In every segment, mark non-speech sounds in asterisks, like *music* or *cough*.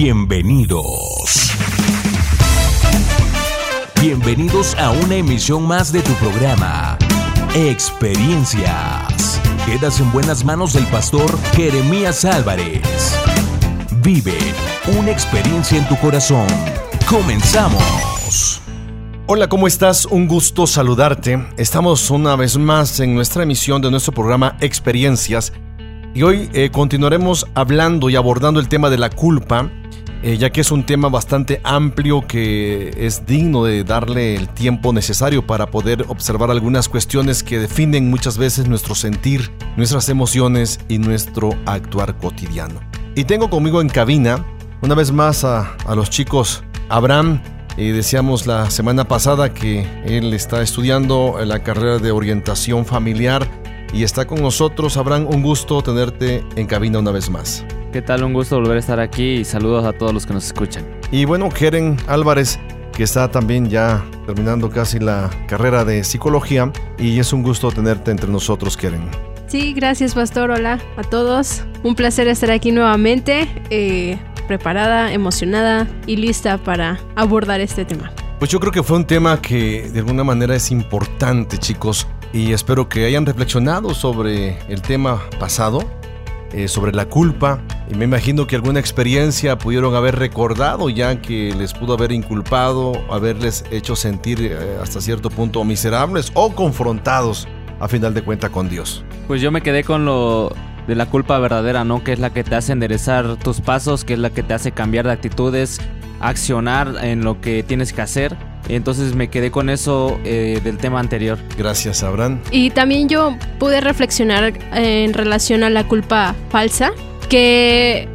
Bienvenidos. Bienvenidos a una emisión más de tu programa, Experiencias. Quedas en buenas manos del pastor Jeremías Álvarez. Vive una experiencia en tu corazón. Comenzamos. Hola, ¿cómo estás? Un gusto saludarte. Estamos una vez más en nuestra emisión de nuestro programa Experiencias y hoy eh, continuaremos hablando y abordando el tema de la culpa, eh, ya que es un tema bastante amplio que es digno de darle el tiempo necesario para poder observar algunas cuestiones que definen muchas veces nuestro sentir, nuestras emociones y nuestro actuar cotidiano. Y tengo conmigo en cabina, una vez más, a, los chicos Abraham, y decíamos la semana pasada que él está estudiando la carrera de orientación familiar y está con nosotros. Abraham, un gusto tenerte en cabina una vez más. ¿Qué tal? Un gusto volver a estar aquí y saludos a todos los que nos escuchan. Y bueno, Keren Álvarez, que está también ya terminando casi la carrera de psicología y es un gusto tenerte entre nosotros, Keren. Sí, gracias Pastor, hola a todos. Un placer estar aquí nuevamente. Eh, preparada, emocionada y lista para abordar este tema. Pues yo creo que fue un tema que de alguna manera es importante, chicos, y espero que hayan reflexionado sobre el tema pasado, eh, sobre la culpa, y me imagino que alguna experiencia pudieron haber recordado ya que les pudo haber inculpado, haberles hecho sentir eh, hasta cierto punto miserables o confrontados a final de cuenta con Dios. Pues yo me quedé con lo de la culpa verdadera, ¿no? Que es la que te hace enderezar tus pasos, que es la que te hace cambiar de actitudes, accionar en lo que tienes que hacer. Entonces me quedé con eso eh, del tema anterior. Gracias, Abraham. Y también yo pude reflexionar en relación a la culpa falsa, que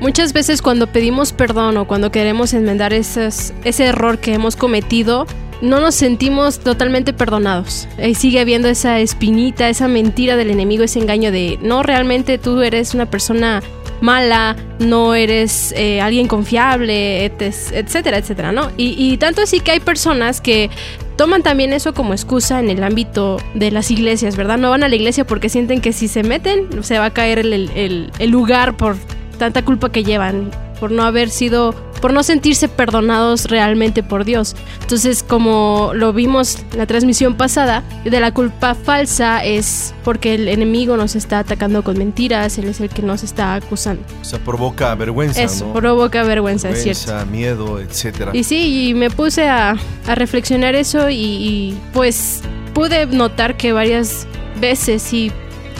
muchas veces cuando pedimos perdón o cuando queremos enmendar ese error que hemos cometido, no nos sentimos totalmente perdonados. Y sigue habiendo esa espinita, esa mentira del enemigo, ese engaño de no realmente tú eres una persona mala, no eres eh, alguien confiable, etcétera, etcétera, ¿no? Y, tanto así que hay personas que toman también eso como excusa en el ámbito de las iglesias, ¿verdad? No van a la iglesia porque sienten que si se meten se va a caer el lugar por tanta culpa que llevan por no haber sido, por no sentirse perdonados realmente por Dios. Entonces, como lo vimos en la transmisión pasada, de la culpa falsa es porque el enemigo nos está atacando con mentiras, él es el que nos está acusando. O sea, provoca vergüenza. Eso, provoca vergüenza, es cierto. miedo, etcétera. Y sí, y me puse a, reflexionar eso y, y pues pude notar que varias veces sí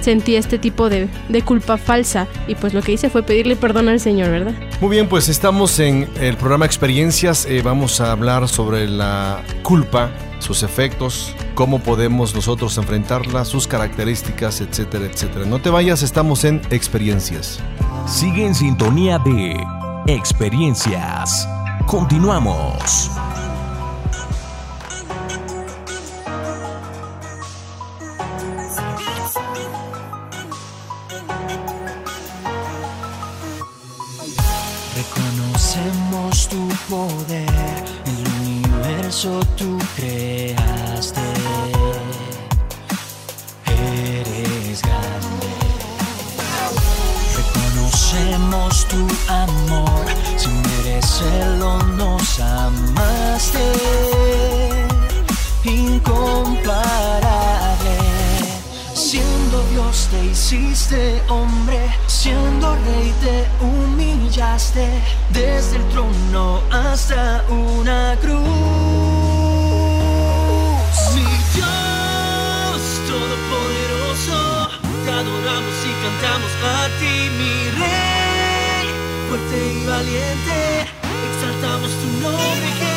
sentí este tipo de, culpa falsa y pues lo que hice fue pedirle perdón al Señor, ¿verdad? Muy bien, pues estamos en el programa Experiencias, eh, vamos a hablar sobre la culpa, sus efectos, cómo podemos nosotros enfrentarla, sus características, etcétera, etcétera. No te vayas, estamos en Experiencias. Sigue en sintonía de Experiencias. Continuamos. Poder, el universo tú creaste. Eres grande. Reconocemos tu amor, sin merecerlo nos amaste. Incomparable, siendo Dios te hiciste hombre, siendo rey te humillaste desde el trono hasta una cruz. Mi Dios todopoderoso, te adoramos y cantamos a ti, mi rey, fuerte y valiente, exaltamos tu nombre,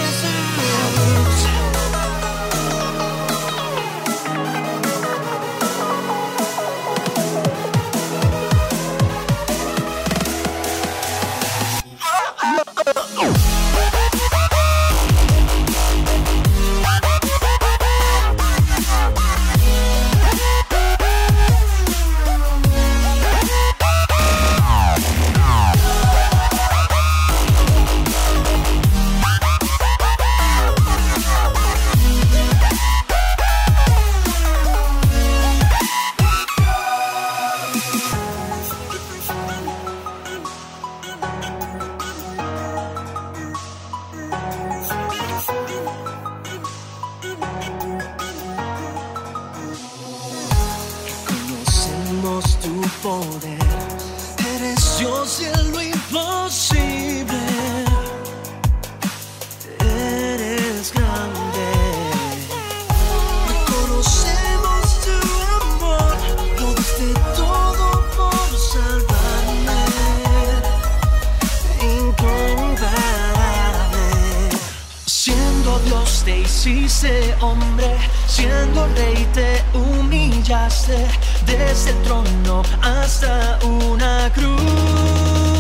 hiciste hombre, siendo rey te humillaste desde el trono hasta una cruz.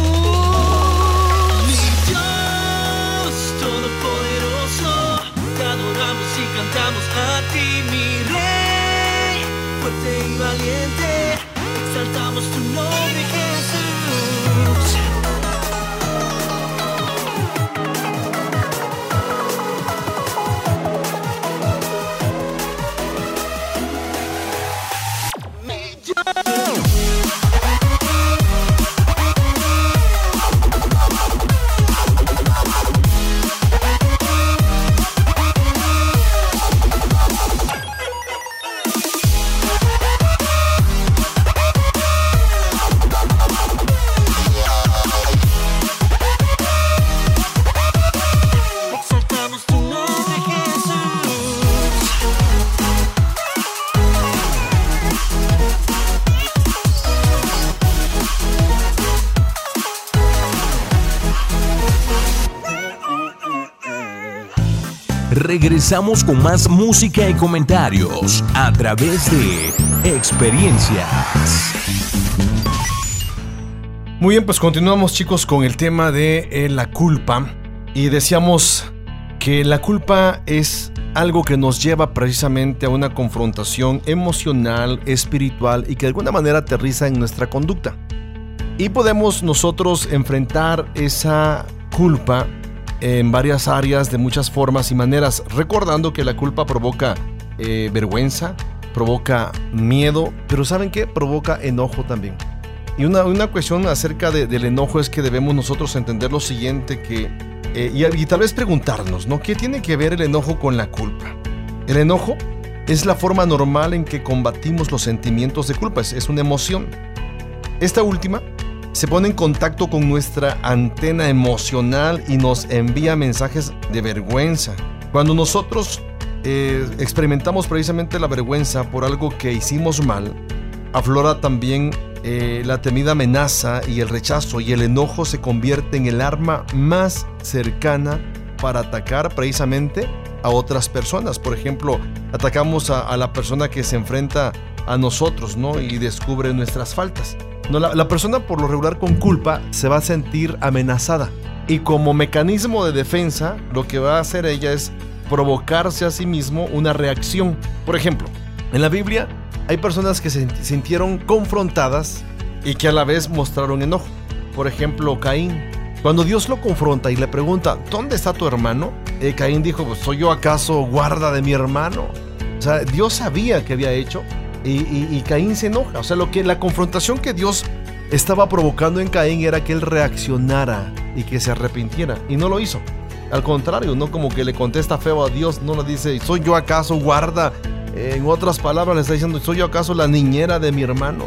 Regresamos con más música y comentarios a través de experiencias. Muy bien, pues continuamos chicos con el tema de eh, la culpa y decíamos que la culpa es algo que nos lleva precisamente a una confrontación emocional, espiritual y que de alguna manera aterriza en nuestra conducta. Y podemos nosotros enfrentar esa culpa en varias áreas de muchas formas y maneras, recordando que la culpa provoca eh, vergüenza, provoca miedo, pero ¿saben qué? Provoca enojo también. Y una, una cuestión acerca de- del enojo es que debemos nosotros entender lo siguiente, que, eh, y, y tal vez preguntarnos, ¿no? ¿Qué tiene que ver el enojo con la culpa? El enojo es la forma normal en que combatimos los sentimientos de culpa, es, es una emoción. Esta última se pone en contacto con nuestra antena emocional y nos envía mensajes de vergüenza. Cuando nosotros eh, experimentamos precisamente la vergüenza por algo que hicimos mal, aflora también eh, la temida amenaza y el rechazo y el enojo se convierte en el arma más cercana para atacar precisamente a otras personas. Por ejemplo, atacamos a, a la persona que se enfrenta a nosotros, ¿no? Y descubre nuestras faltas. No, la, persona por lo regular con culpa se va a sentir amenazada. Y como mecanismo de defensa, lo que va a hacer ella es provocarse a sí mismo una reacción. Por ejemplo, en la Biblia hay personas que se sintieron confrontadas y que a la vez mostraron enojo. Por ejemplo, Caín. Cuando Dios lo confronta y le pregunta, ¿dónde está tu hermano? Eh, Caín dijo, pues, ¿soy yo acaso guarda de mi hermano? O sea, Dios sabía que había hecho y, y- y Caín se enoja. O sea, lo que, la confrontación que Dios estaba provocando en Caín era que él reaccionara y que se arrepintiera. Y no lo hizo. Al contrario, no como que le contesta feo a Dios, no le dice, ¿soy yo acaso guarda? En otras palabras le está diciendo, ¿soy yo acaso la niñera de mi hermano?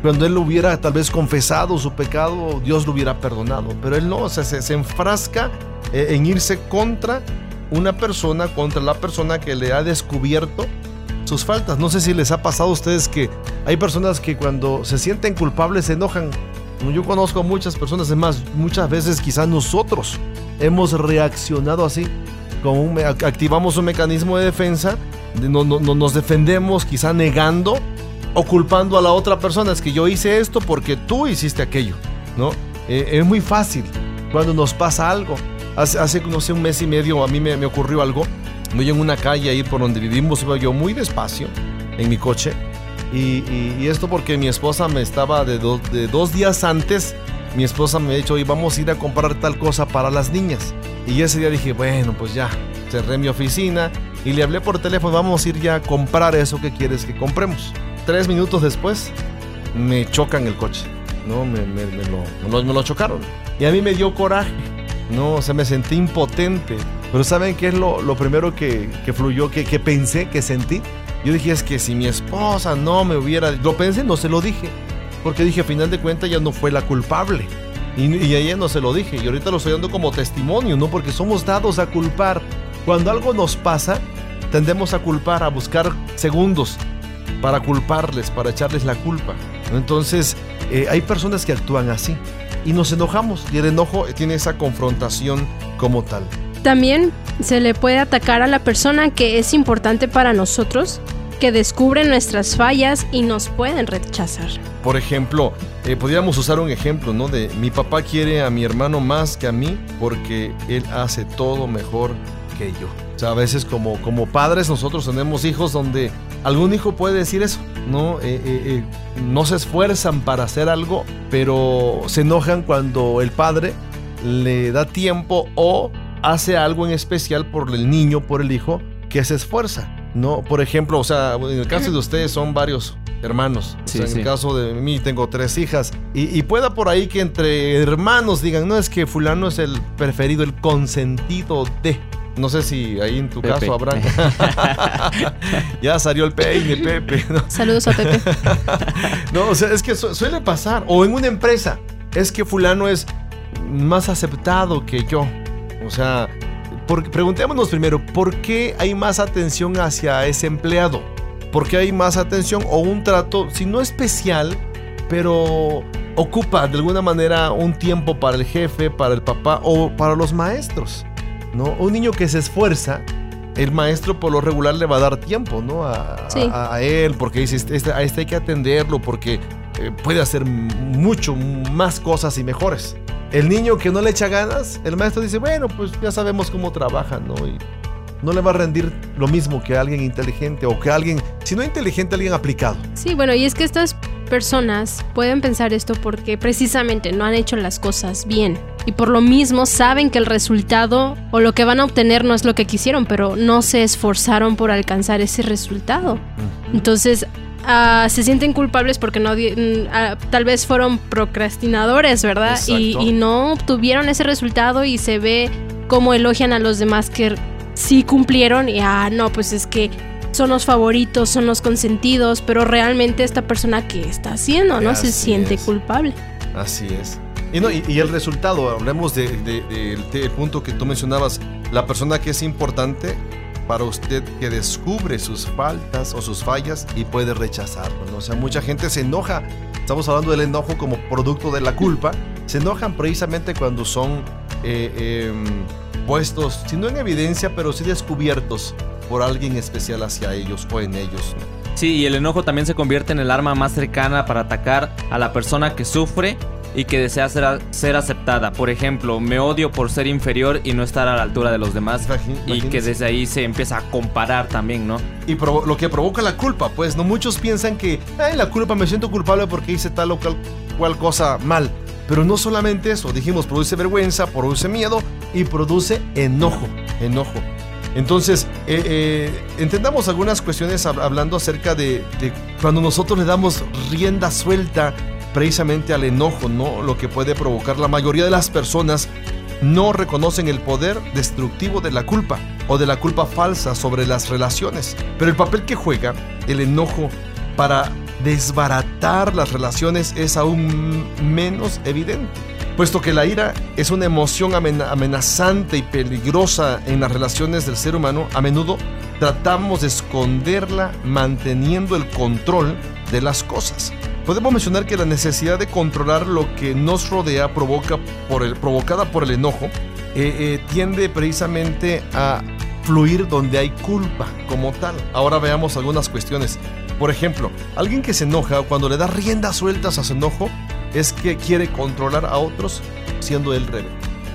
Cuando él hubiera tal vez confesado su pecado, Dios lo hubiera perdonado. Pero él no, o sea, se, se enfrasca eh, en irse contra una persona, contra la persona que le ha descubierto sus faltas. No sé si les ha pasado a ustedes que hay personas que cuando se sienten culpables se enojan. Yo conozco a muchas personas, es más, muchas veces quizás nosotros hemos reaccionado así. Me- activamos un mecanismo de defensa, de- no- no- no- nos defendemos quizá negando o culpando a la otra persona. Es que yo hice esto porque tú hiciste aquello, ¿no? Eh, es muy fácil cuando nos pasa algo. Hace, no sé, un mes y medio a mí me ocurrió algo. Voy en una calle ahí por donde vivimos, iba yo muy despacio en mi coche. Y, esto porque mi esposa me estaba de, do- de dos días antes, mi esposa me ha dicho, oye, vamos a ir a comprar tal cosa para las niñas. Y ese día dije, bueno, pues ya, cerré mi oficina y le hablé por teléfono, vamos a ir ya a comprar eso que quieres que compremos. Tres minutos después, me chocan el coche, ¿no? Me, me- lo, me me lo chocaron. Y a mí me dio coraje, ¿no? O sea, me sentí impotente. Pero ¿saben qué es lo, lo primero que, que fluyó, que, que pensé, que sentí? Yo dije, es que si mi esposa no me hubiera... Lo pensé, no se lo dije. Porque dije, a final de cuentas, ella no fue la culpable. Y, y ella no se lo dije. Y ahorita lo estoy dando como testimonio, ¿no? Porque somos dados a culpar. Cuando algo nos pasa, tendemos a culpar, a buscar segundos para culparles, para echarles la culpa. Entonces, eh, hay personas que actúan así. Y nos enojamos. Y el enojo tiene esa confrontación como tal. También se le puede atacar a la persona que es importante para nosotros, que descubren nuestras fallas y nos pueden rechazar. Por ejemplo, eh, podríamos usar un ejemplo, ¿no? De mi papá quiere a mi hermano más que a mí porque él hace todo mejor que yo. O sea, a veces como, como padres nosotros tenemos hijos donde algún hijo puede decir eso, ¿no? Eh, eh, no se esfuerzan para hacer algo, pero se enojan cuando el padre le da tiempo o hace algo en especial por el niño, por el hijo, que se esfuerza. No, por ejemplo, o sea, en el caso de ustedes son varios hermanos. o sea, en el caso de mí tengo tres hijas. Y, pueda por ahí que entre hermanos digan, no es que fulano es el preferido, el consentido de. No sé si ahí en tu caso habrá. *laughs* ya salió el peine, Pepe. Saludos a Pepe. *laughs* no, o sea, es que suele pasar. O en una empresa, es que fulano es más aceptado que yo. O sea, preguntémonos primero, ¿por qué hay más atención hacia ese empleado? ¿Por qué hay más atención o un trato, si no especial, pero ocupa de alguna manera un tiempo para el jefe, para el papá o para los maestros? ¿no? Un niño que se esfuerza, el maestro por lo regular le va a dar tiempo ¿no? a, él, porque dice, este, a este hay que atenderlo, porque eh, puede hacer mucho más cosas y mejores. El niño que no le echa ganas, el maestro dice, bueno, pues ya sabemos cómo trabaja, ¿no? Y no le va a rendir lo mismo que alguien inteligente o que alguien, si no inteligente, alguien aplicado. Sí, bueno, y es que estas personas pueden pensar esto porque precisamente no han hecho las cosas bien y por lo mismo saben que el resultado o lo que van a obtener no es lo que quisieron, pero no se esforzaron por alcanzar ese resultado. Entonces, Ah, se sienten culpables porque no mm, ah, tal vez fueron procrastinadores, ¿verdad? Y, no obtuvieron ese resultado y se ve como elogian a los demás que sí cumplieron y ah, no, pues es que son los favoritos, son los consentidos, pero realmente esta persona que está haciendo, ¿no? se siente culpable. Así es. Y, no, y, el resultado, hablemos del de, punto que tú mencionabas, la persona que es importante para usted que descubre sus faltas o sus fallas y puede rechazarlo. O sea, mucha gente se enoja, estamos hablando del enojo como producto de la culpa, se enojan precisamente cuando son eh, em, puestos, si no en evidencia, pero sí descubiertos por alguien especial hacia ellos o en ellos. Sí, y el enojo también se convierte en el arma más cercana para atacar a la persona que sufre y que desea ser, aceptada. Por ejemplo, me odio por ser inferior y no estar a la altura de los demás. Y que desde ahí se empieza a comparar también, ¿no? Y lo que provoca la culpa, pues, ¿no? Muchos piensan que, ay, la culpa, me siento culpable porque hice tal o cual, cosa mal. Pero no solamente eso, dijimos, produce vergüenza, produce miedo y produce enojo, enojo. Entonces, eh, eh, entendamos algunas cuestiones hablando acerca de, de, cuando nosotros le damos rienda suelta precisamente al enojo, ¿no? Lo que puede provocar la mayoría de las personas no reconocen el poder destructivo de la culpa o de la culpa falsa sobre las relaciones. Pero el papel que juega el enojo para desbaratar las relaciones es aún menos evidente, puesto que la ira es una emoción amenazante y peligrosa en las relaciones del ser humano, a menudo tratamos de esconderla manteniendo el control de las cosas. Podemos mencionar que la necesidad de controlar lo que nos rodea provoca el, provocada por el enojo eh, eh, tiende precisamente a fluir donde hay culpa como tal. Ahora veamos algunas cuestiones. Por ejemplo, alguien que se enoja cuando le da riendas sueltas a su enojo es que quiere controlar a otros siendo él rebelde.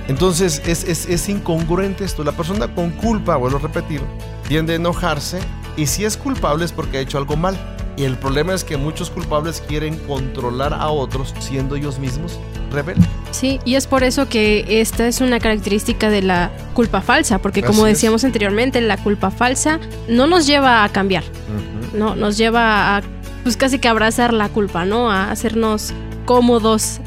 Entonces es, es, es incongruente esto. La persona con culpa, vuelvo a repetir, tiende a enojarse y si es culpable es porque ha hecho algo mal. Y el problema es que muchos culpables quieren controlar a otros siendo ellos mismos rebeldes. Sí, y es por eso que esta es una característica de la culpa falsa, porque como decíamos anteriormente, la culpa falsa no nos lleva a cambiar, no, nos lleva a pues casi que abrazar la culpa, ¿no? A hacernos cómodos,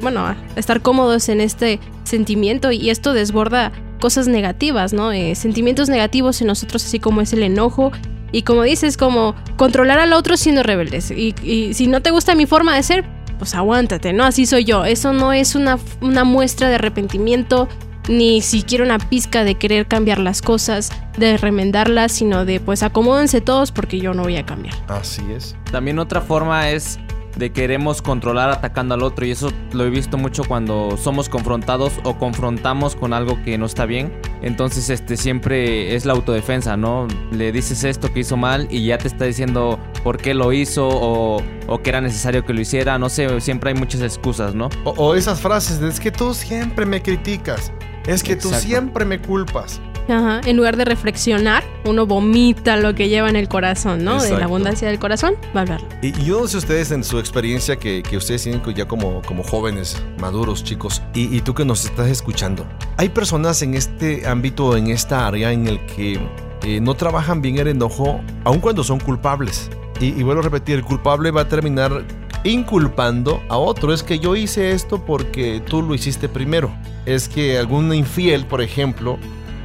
bueno, a estar cómodos en este sentimiento y esto desborda cosas negativas, ¿no? Eh, sentimientos negativos en nosotros, así como es el enojo, y como dices, como controlar al otro siendo rebeldes. Y, si no te gusta mi forma de ser, pues aguántate, ¿no? Así soy yo. Eso no es una, una muestra de arrepentimiento, ni siquiera una pizca de querer cambiar las cosas, de remendarlas, sino de pues acomódense todos porque yo no voy a cambiar. Así es. También otra forma es de queremos controlar atacando al otro y eso lo he visto mucho cuando somos confrontados o confrontamos con algo que no está bien. Entonces este siempre es la autodefensa, ¿no? Le dices esto que hizo mal y ya te está diciendo por qué lo hizo o, o que era necesario que lo hiciera, no sé, siempre hay muchas excusas, ¿no? O, o esas frases de es que tú siempre me criticas, es que tú siempre me culpas. Ajá, En lugar de reflexionar, uno vomita lo que lleva en el corazón, ¿no? De Exacto. la abundancia del corazón, va a hablarlo. Y, y yo no sé ustedes en su experiencia que, que ustedes tienen ya como, como jóvenes, maduros, chicos, y, y tú que nos estás escuchando. Hay personas en este ámbito, en esta área en el que eh, no trabajan bien el enojo, aun cuando son culpables. Y, y vuelvo a repetir, el culpable va a terminar inculpando a otro. Es que yo hice esto porque tú lo hiciste primero. Es que algún infiel, por ejemplo,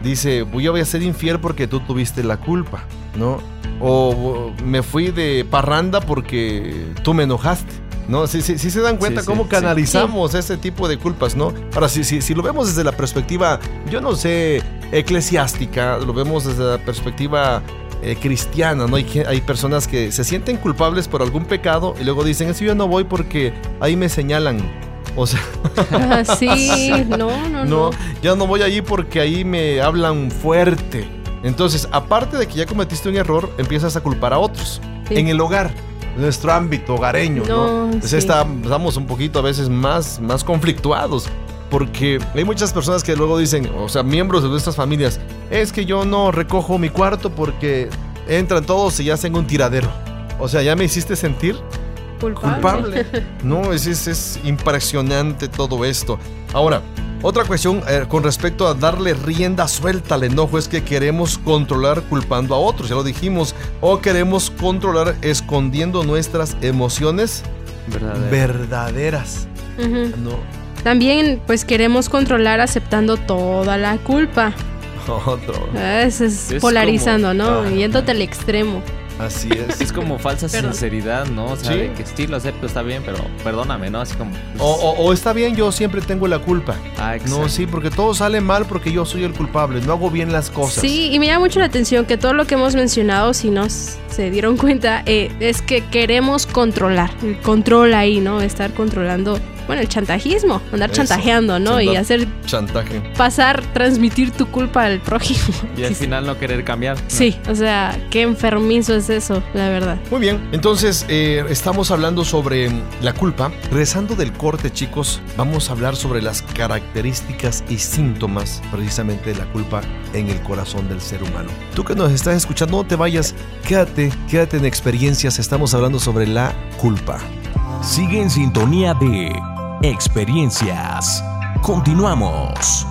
dice, voy a ser infiel porque tú tuviste la culpa, ¿no? O me fui de parranda porque tú me enojaste. ¿No? Sí, sí, sí se dan cuenta Sí, cómo sí, sí. canalizamos ese tipo de culpas, ¿no? Ahora, si, si, si lo vemos desde la perspectiva, yo no sé, eclesiástica, lo vemos desde la perspectiva eh, cristiana, ¿no? Hay, hay personas que se sienten culpables por algún pecado y luego dicen, eso yo no voy porque ahí me señalan. O sea, Ah, *laughs* sí, no, no, no. no, ya no voy allí porque ahí me hablan fuerte. Entonces, aparte de que ya cometiste un error, empiezas a culpar a otros. Sí. En el hogar, nuestro ámbito hogareño, ¿no? No, Entonces sí. está- estamos un poquito a veces más, más conflictuados. Porque hay muchas personas que luego dicen, o sea, miembros de nuestras familias, es que yo no recojo mi cuarto porque entran todos y ya hacen un tiradero. O sea, ya me hiciste sentir Culpable. culpable. No, es, es, es impresionante todo esto. Ahora, otra cuestión eh, con respecto a darle rienda suelta al enojo es que queremos controlar culpando a otros, ya lo dijimos, o queremos controlar escondiendo nuestras emociones verdaderas. No, También, pues queremos controlar aceptando toda la culpa. *laughs* otro. Ah, Eso es, Es polarizando, como- ¿no? Ah. Yéndote al extremo. Así es. Es como falsa Perdón. sinceridad, ¿no? O sea, Sí. de que sí lo acepto, está bien, pero perdóname, ¿no? Así como... pues, O, o- o está bien, yo siempre tengo la culpa. ah, No, exacto. sí, porque todo sale mal porque yo soy el culpable, no hago bien las cosas. Sí, y me llama mucho la atención que todo lo que hemos mencionado, si no s- se dieron cuenta, eh, es que queremos controlar. El control ahí, ¿no? Estar controlando, bueno, el chantajismo, andar Eso, chantajeando, ¿no? Y hacer Chantaje. pasar, transmitir tu culpa al prójimo. *laughs* Y al final no querer cambiar. ¿no? Sí, o sea, qué enfermizo es eso, la verdad. Muy bien, entonces eh, estamos hablando sobre la culpa. Regresando del corte, chicos, vamos a hablar sobre las características y síntomas precisamente de la culpa en el corazón del ser humano. Tú que nos estás escuchando, no te vayas, quédate, quédate en experiencias. Estamos hablando sobre la culpa. Sigue en sintonía de Experiencias. Continuamos.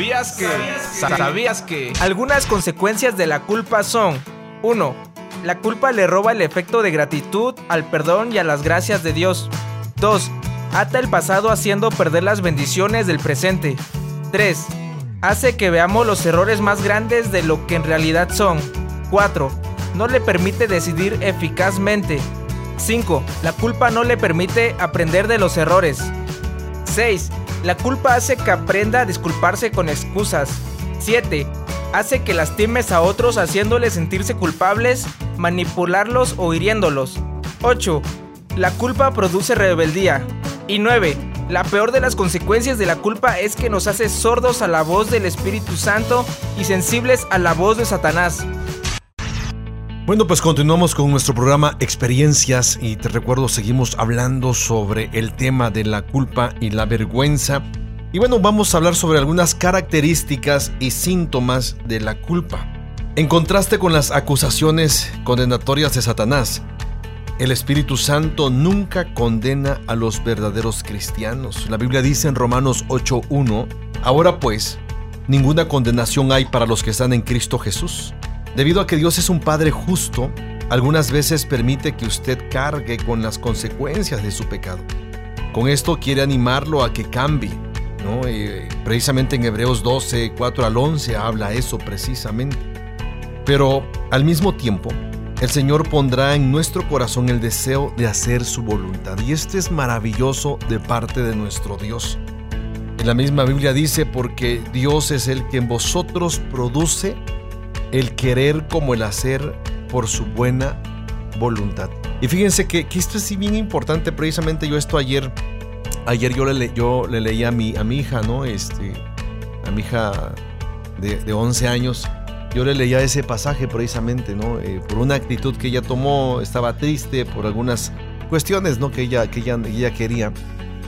¿Sabías que? ¿Sabías que? Algunas consecuencias de la culpa son 1. La culpa le roba el efecto de gratitud al perdón y a las gracias de Dios. 2. Ata el pasado haciendo perder las bendiciones del presente. 3. Hace que veamos los errores más grandes de lo que en realidad son. 4. No le permite decidir eficazmente. 5. La culpa no le permite aprender de los errores. 6. La culpa hace que aprenda a disculparse con excusas. 7. Hace que lastimes a otros haciéndoles sentirse culpables, manipularlos o hiriéndolos. 8. La culpa produce rebeldía. Y 9. La peor de las consecuencias de la culpa es que nos hace sordos a la voz del Espíritu Santo y sensibles a la voz de Satanás. Bueno, pues continuamos con nuestro programa Experiencias y te recuerdo seguimos hablando sobre el tema de la culpa y la vergüenza. Y bueno, vamos a hablar sobre algunas características y síntomas de la culpa. En contraste con las acusaciones condenatorias de Satanás, el Espíritu Santo nunca condena a los verdaderos cristianos. La Biblia dice en Romanos 8.1, ahora pues, ninguna condenación hay para los que están en Cristo Jesús Debido a que Dios es un Padre justo, algunas veces permite que usted cargue con las consecuencias de su pecado. Con esto quiere animarlo a que cambie. ¿no? Eh, precisamente en Hebreos 12, 4 al 11 habla eso precisamente. Pero al mismo tiempo, el Señor pondrá en nuestro corazón el deseo de hacer su voluntad. Y este es maravilloso de parte de nuestro Dios. En la misma Biblia dice, porque Dios es el que en vosotros produce el querer como el hacer por su buena voluntad. Y fíjense que, esto es bien importante, precisamente yo esto ayer, ayer yo le, yo le leí a mi, a mi hija, ¿no? Este, a mi hija de, de 11 años, yo le leía ese pasaje precisamente, ¿no? Eh, por una actitud que ella tomó, estaba triste por algunas cuestiones, ¿no? Que ella, que ella, ella quería.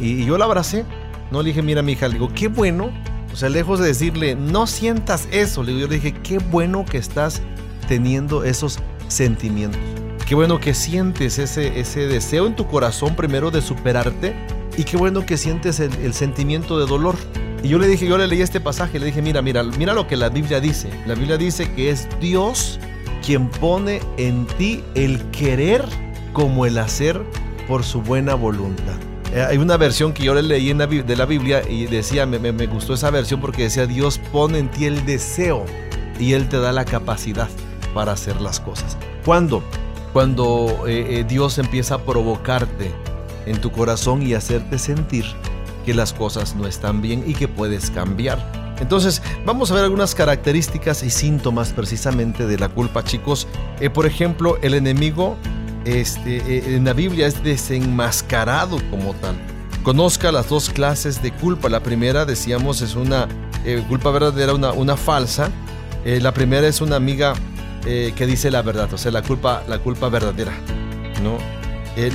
Y, y, yo la abracé, ¿no? Le dije, mira mi hija, le digo, qué bueno o sea, lejos de decirle, no sientas eso, yo le dije, qué bueno que estás teniendo esos sentimientos. Qué bueno que sientes ese, ese deseo en tu corazón primero de superarte y qué bueno que sientes el, sentimiento de dolor. Y yo le dije, yo le leí este pasaje, le dije, mira, mira, mira lo que la Biblia dice. La Biblia dice que es Dios quien pone en ti el querer como el hacer por su buena voluntad. Eh, hay una versión que yo le leí en de la Biblia y decía, me, gustó esa versión porque decía, Dios pone en ti el deseo y Él te da la capacidad para hacer las cosas. ¿Cuándo? Cuando eh, eh, Dios empieza a provocarte en tu corazón y hacerte sentir que las cosas no están bien y que puedes cambiar. Entonces, vamos a ver algunas características y síntomas precisamente de la culpa, chicos. por ejemplo, el enemigo este, eh, en la Biblia es desenmascarado como tal. Conozca las dos clases de culpa. La primera, decíamos, es una eh, culpa verdadera, una, una falsa. Eh, la primera es una amiga que dice la verdad, o sea, la culpa, la culpa verdadera. ¿no?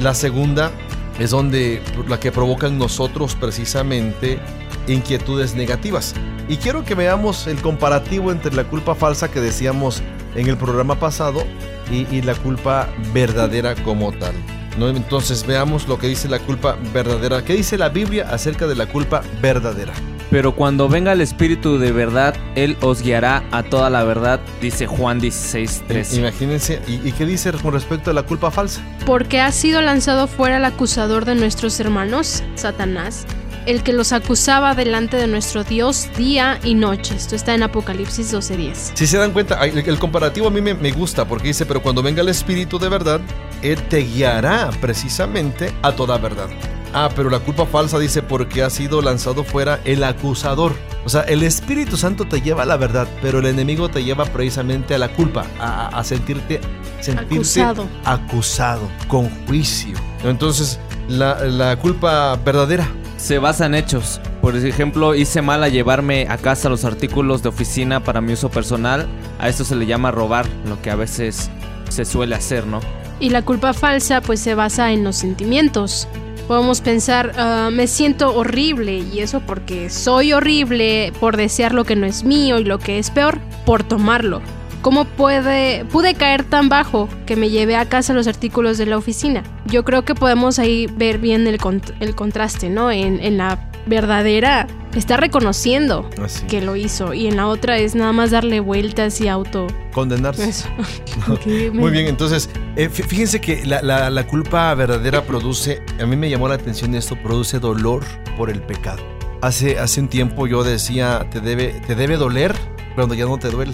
la segunda es donde la que provoca en nosotros precisamente inquietudes negativas. Y quiero que veamos el comparativo entre la culpa falsa que decíamos en el programa pasado y, la culpa verdadera como tal. ¿no? Entonces veamos lo que dice la culpa verdadera. ¿Qué dice la Biblia acerca de la culpa verdadera? Pero cuando venga el Espíritu de verdad, Él os guiará a toda la verdad, dice Juan 16, 13. Imagínense, ¿y, ¿y, qué dice con respecto a la culpa falsa? Porque ha sido lanzado fuera el acusador de nuestros hermanos, Satanás, el que los acusaba delante de nuestro Dios día y noche. Esto está en Apocalipsis 12:10. Si se dan cuenta, el, comparativo a mí me, me, gusta porque dice, pero cuando venga el Espíritu de verdad, Él te guiará precisamente a toda verdad. Ah, pero la culpa falsa dice porque ha sido lanzado fuera el acusador. O sea, el Espíritu Santo te lleva a la verdad, pero el enemigo te lleva precisamente a la culpa, a, sentirte, sentirte acusado. acusado, con juicio. Entonces, la, la culpa verdadera se basa en hechos. Por ejemplo, hice mal a llevarme a casa los artículos de oficina para mi uso personal. A esto se le llama robar, lo que a veces se suele hacer, ¿no? Y la culpa falsa pues se basa en los sentimientos. Podemos pensar, ah, me siento horrible y eso porque soy horrible por desear lo que no es mío y lo que es peor, por tomarlo ¿Cómo puede, pude caer tan bajo que me llevé a casa los artículos de la oficina? Yo creo que podemos ahí ver bien el, cont- el contraste, ¿no? En, en la verdadera está reconociendo Así. que lo hizo y en la otra es nada más darle vueltas y auto... Condenarse. Eso. *laughs* Muy bien, entonces, eh, fí- fíjense que la, la- la culpa verdadera produce, a mí me llamó la atención esto, produce dolor por el pecado. Hace, hace un tiempo yo decía, te debe, te debe doler cuando ya no te duele.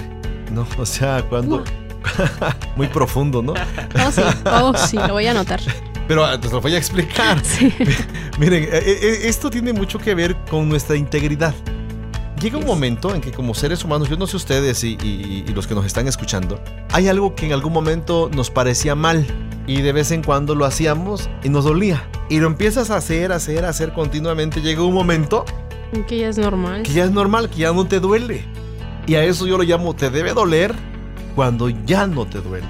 ¿No? *laughs* O sea, cuando... *laughs* Muy profundo, ¿no? *laughs* Oh, sí, oh, sí, lo voy a anotar. Pero ah, te lo voy a explicar. Miren, eh, eh, esto tiene mucho que ver con nuestra integridad. Llega un momento en que como seres humanos, yo no sé ustedes y, y- y los que nos están escuchando, hay algo que en algún momento nos parecía mal y de vez en cuando lo hacíamos y nos dolía. Y lo empiezas a hacer, hacer, hacer continuamente. Llega un momento Que ya es normal. que ya es normal, que ya no te duele. Y a eso yo lo llamo, te debe doler cuando ya no te duele.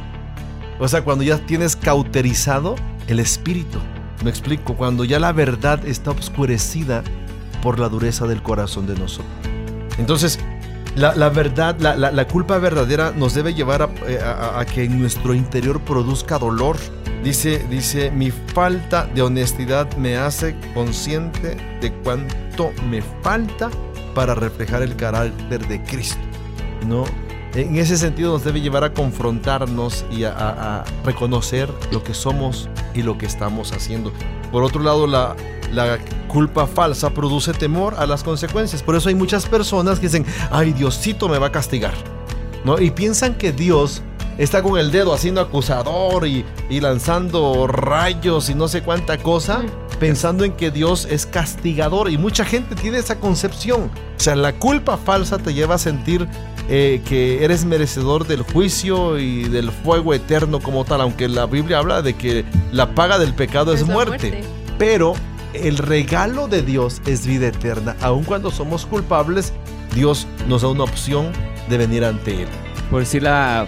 O sea, cuando ya tienes cauterizado el espíritu. Me explico, cuando ya la verdad está obscurecida por la dureza del corazón de nosotros. Entonces, la, la verdad, la, la- culpa verdadera nos debe llevar a, eh, a- a que en nuestro interior produzca dolor. Dice, dice, mi falta de honestidad me hace consciente de cuánto me falta para reflejar el carácter de Cristo. ¿No? En ese sentido nos debe llevar a confrontarnos y a, reconocer lo que somos y lo que estamos haciendo. Por otro lado, la, la culpa falsa produce temor a las consecuencias. Por eso hay muchas personas que dicen, ay, Diosito me va a castigar. ¿No? Y piensan que Dios está con el dedo haciendo acusador y, y lanzando rayos y no sé cuánta cosa, pensando en que Dios es castigador. Y mucha gente tiene esa concepción. O sea, la culpa falsa te lleva a sentir eh, que eres merecedor del juicio y del fuego eterno como tal, aunque la Biblia habla de que la paga del pecado es, muerte. muerte. Pero el regalo de Dios es vida eterna. Aun cuando somos culpables, Dios nos da una opción de venir ante Él. Por decir la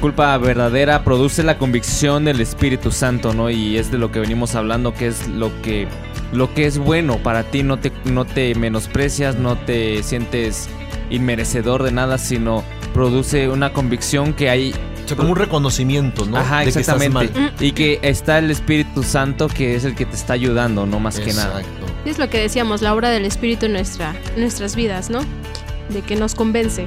culpa verdadera produce la convicción del Espíritu Santo, ¿no? Y es de lo que venimos hablando, que es lo que lo que es bueno para ti, no te no te menosprecias, no te sientes inmerecedor de nada, sino produce una convicción que hay O sea, como un reconocimiento, ¿no? Ajá, de que estás exactamente. mal. Y que está el Espíritu Santo que es el que te está ayudando, no más que nada. Exacto. Es lo que decíamos, la obra del Espíritu en, nuestra, en nuestras vidas, ¿no? De que nos convence.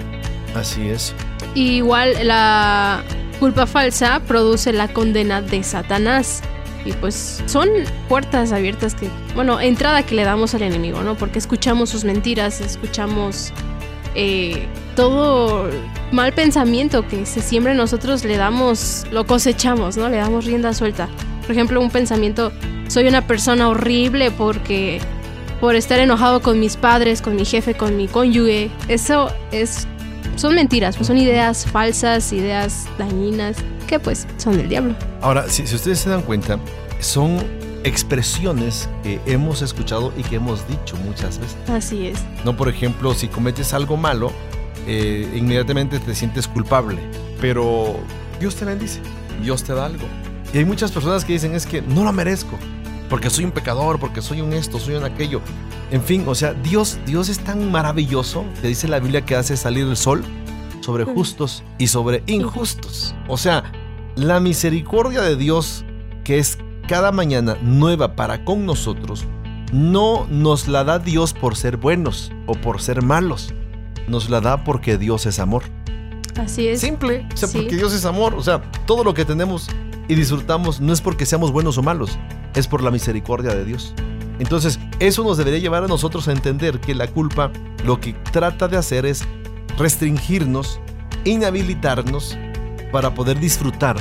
Así es. Igual la culpa falsa produce la condena de Satanás. Y pues son puertas abiertas que, bueno, entrada que le damos al enemigo, ¿no? Porque escuchamos sus mentiras, escuchamos eh, todo mal pensamiento que se siembra nosotros, le damos, lo cosechamos, ¿no? Le damos rienda suelta. Por ejemplo, un pensamiento, soy una persona horrible porque por estar enojado con mis padres, con mi jefe, con mi cónyuge. Eso es son mentiras, pues son ideas falsas, ideas dañinas, que pues son del diablo. Ahora, si, si ustedes se dan cuenta, son expresiones que hemos escuchado y que hemos dicho muchas veces. Así es. No, por ejemplo, si cometes algo malo, eh, inmediatamente te sientes culpable. Pero Dios te bendice, Dios te da algo. Y hay muchas personas que dicen es que no lo merezco, porque soy un pecador, porque soy un esto, soy un aquello. En fin, o sea, Dios, Dios es tan maravilloso que dice la Biblia que hace salir el sol sobre justos y sobre injustos. O sea, la misericordia de Dios que es cada mañana nueva para con nosotros, no nos la da Dios por ser buenos o por ser malos. Nos la da porque Dios es amor. Así es. Simple. O sea, Sí. porque Dios es amor. O sea, todo lo que tenemos y disfrutamos no es porque seamos buenos o malos, es por la misericordia de Dios. Entonces, eso nos debería llevar a nosotros a entender que la culpa lo que trata de hacer es restringirnos, inhabilitarnos para poder disfrutar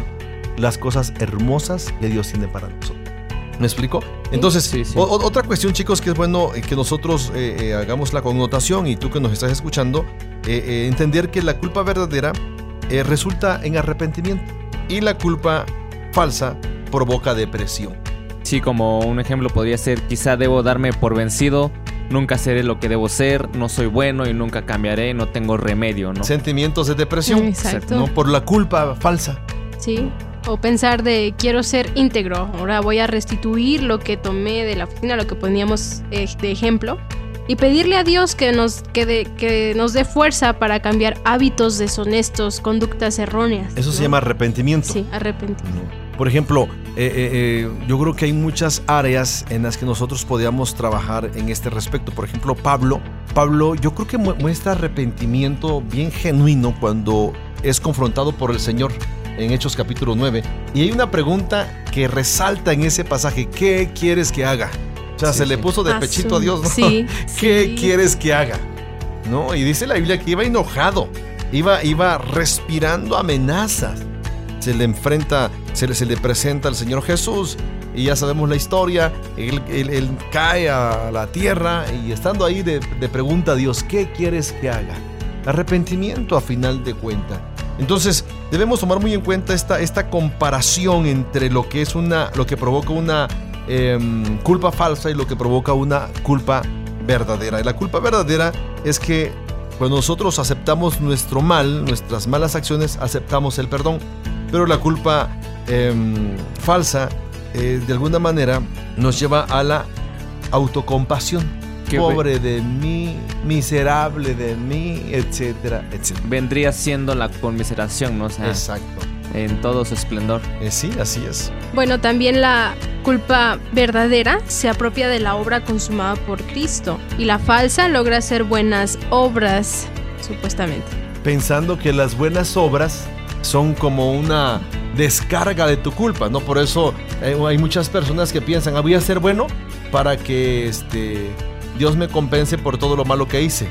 las cosas hermosas que Dios tiene para nosotros. ¿Me explico? Entonces, Sí, sí. o- o- otra cuestión, chicos, que es bueno eh, que nosotros eh, eh, hagamos la connotación y tú que nos estás escuchando, eh, entender que la culpa verdadera resulta en arrepentimiento y la culpa falsa provoca depresión. Sí, como un ejemplo podría ser, quizá debo darme por vencido, nunca seré lo que debo ser, no soy bueno y nunca cambiaré, no tengo remedio, ¿no? Sentimientos de depresión, Exacto. ¿no? Por la culpa falsa. Sí. O pensar de quiero ser íntegro, ahora voy a restituir lo que tomé de la oficina, lo que poníamos eh, de ejemplo. y pedirle a Dios que nos, que de- que nos dé fuerza para cambiar hábitos deshonestos, conductas erróneas. Eso se ¿no? llama arrepentimiento. Sí, arrepentir. Por ejemplo, eh, eh, eh, yo creo que hay muchas áreas en las que nosotros podríamos trabajar en este respecto. Por ejemplo, Pablo, Pablo, yo creo que mu- muestra arrepentimiento bien genuino cuando es confrontado por el Señor en Hechos capítulo 9. Y hay una pregunta que resalta en ese pasaje, ¿qué quieres que haga? O sea, Sí, se le puso de pechito a Dios, ¿no? sí, *laughs* ¿Qué sí. quieres que haga? ¿No? Y dice la Biblia que iba enojado, iba, iba respirando amenazas se le enfrenta, se le, se le presenta al Señor Jesús y ya sabemos la historia, él, él- cae a la tierra y estando ahí de pregunta a Dios, ¿qué quieres que haga? Arrepentimiento a final de cuenta. Entonces debemos tomar muy en cuenta esta, esta comparación entre lo que es una, lo que provoca una em, culpa falsa y lo que provoca una culpa verdadera. Y la culpa verdadera es que cuando nosotros aceptamos nuestro mal, nuestras malas acciones, aceptamos el perdón. Pero la culpa em, falsa, eh, de alguna manera, nos lleva a la autocompasión. Que Pobre de mí, miserable de mí, etcétera, etcétera. Vendría siendo la conmiseración, ¿no? O sea, Exacto. en todo su esplendor. Eh, sí, así es. Bueno, también la culpa verdadera se apropia de la obra consumada por Cristo y la falsa logra hacer buenas obras, supuestamente. Pensando que las buenas obras son como una descarga de tu culpa, ¿no? Por eso eh, hay muchas personas que piensan, ah, voy a ser bueno para que este, Dios me compense por todo lo malo que hice.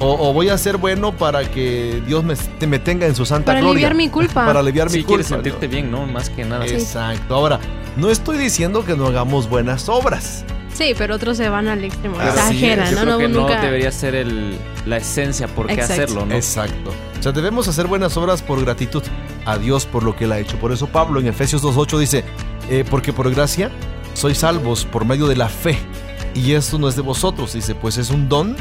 O, o voy a ser bueno para que Dios me, me tenga en su santa Para gloria. aliviar mi *laughs* culpa. Para aliviar mi quieres culpa. sentirte ¿no? bien, ¿no? Más que nada. Exacto. Ahora, no estoy diciendo que no hagamos buenas obras. Sí, pero otros se van al extremo, sí, exageran, Yo ¿no? creo No, que no nunca- debería ser el, la esencia por qué Exacto. hacerlo, ¿no? Exacto. O sea, debemos hacer buenas obras por gratitud a Dios por lo que Él ha hecho. Por eso Pablo en Efesios 2.8 dice, eh, porque por gracia sois salvos por medio de la fe. Y esto no es de vosotros, dice, pues es un don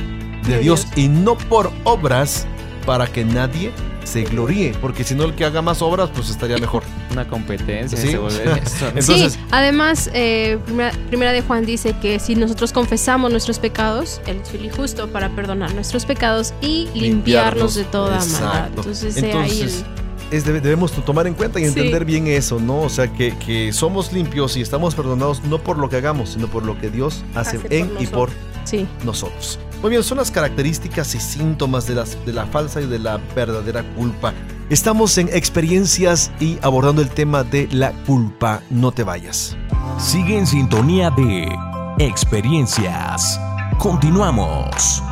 de, De Dios, Dios. y no por obras para que nadie se gloríe. Porque si no, el que haga más obras, pues estaría mejor. Una competencia Sí. se vuelve *laughs* esto, ¿no? Entonces- sí, además, eh, primera, primera de Juan dice que si nosotros confesamos nuestros pecados, Él es fiel y justo para perdonar nuestros pecados y limpiarnos de toda Exacto. maldad. Entonces, ahí el- es debe- debemos tomar en cuenta y Sí. entender bien eso, ¿no? O sea, que, que somos limpios y estamos perdonados no por lo que hagamos, sino por lo que Dios hace, Hace por en y por sí. nosotros. Muy bien, son las características y síntomas de, de la falsa y de la verdadera culpa. Estamos en experiencias y abordando el tema de la culpa. No te vayas. Sigue en sintonía de experiencias. Continuamos.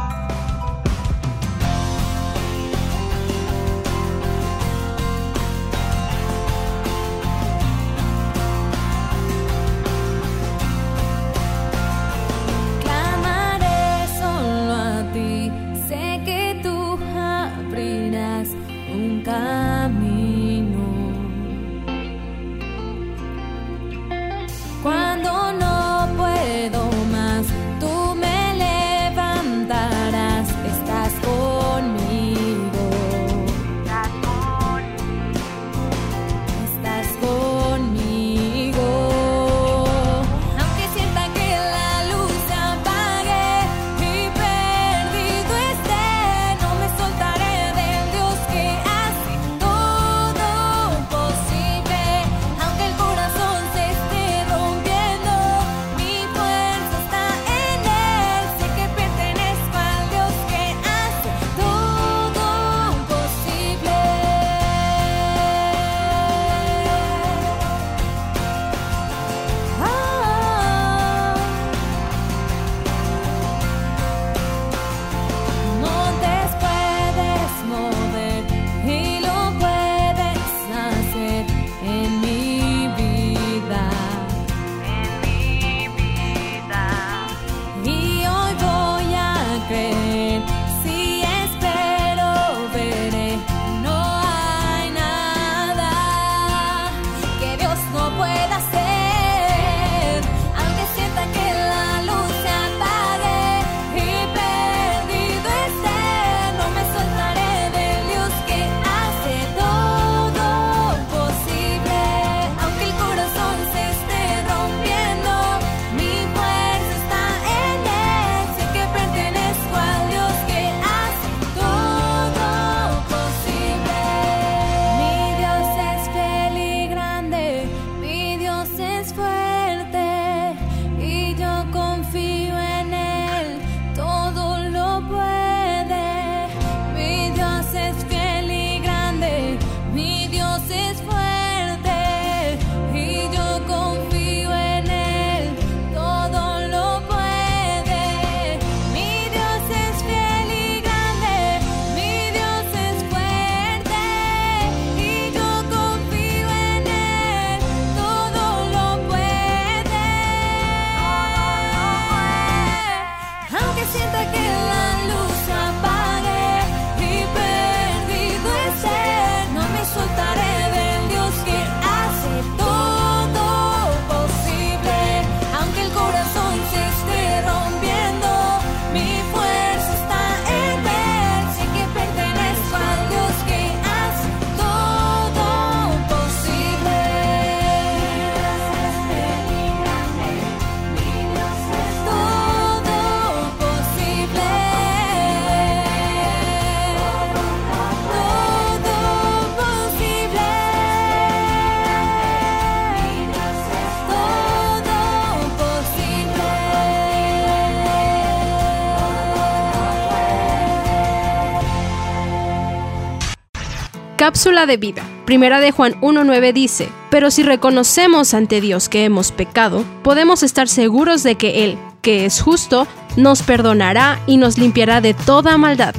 Cápsula de vida. Primera de Juan 1.9 dice, pero si reconocemos ante Dios que hemos pecado, podemos estar seguros de que Él, que es justo, nos perdonará y nos limpiará de toda maldad.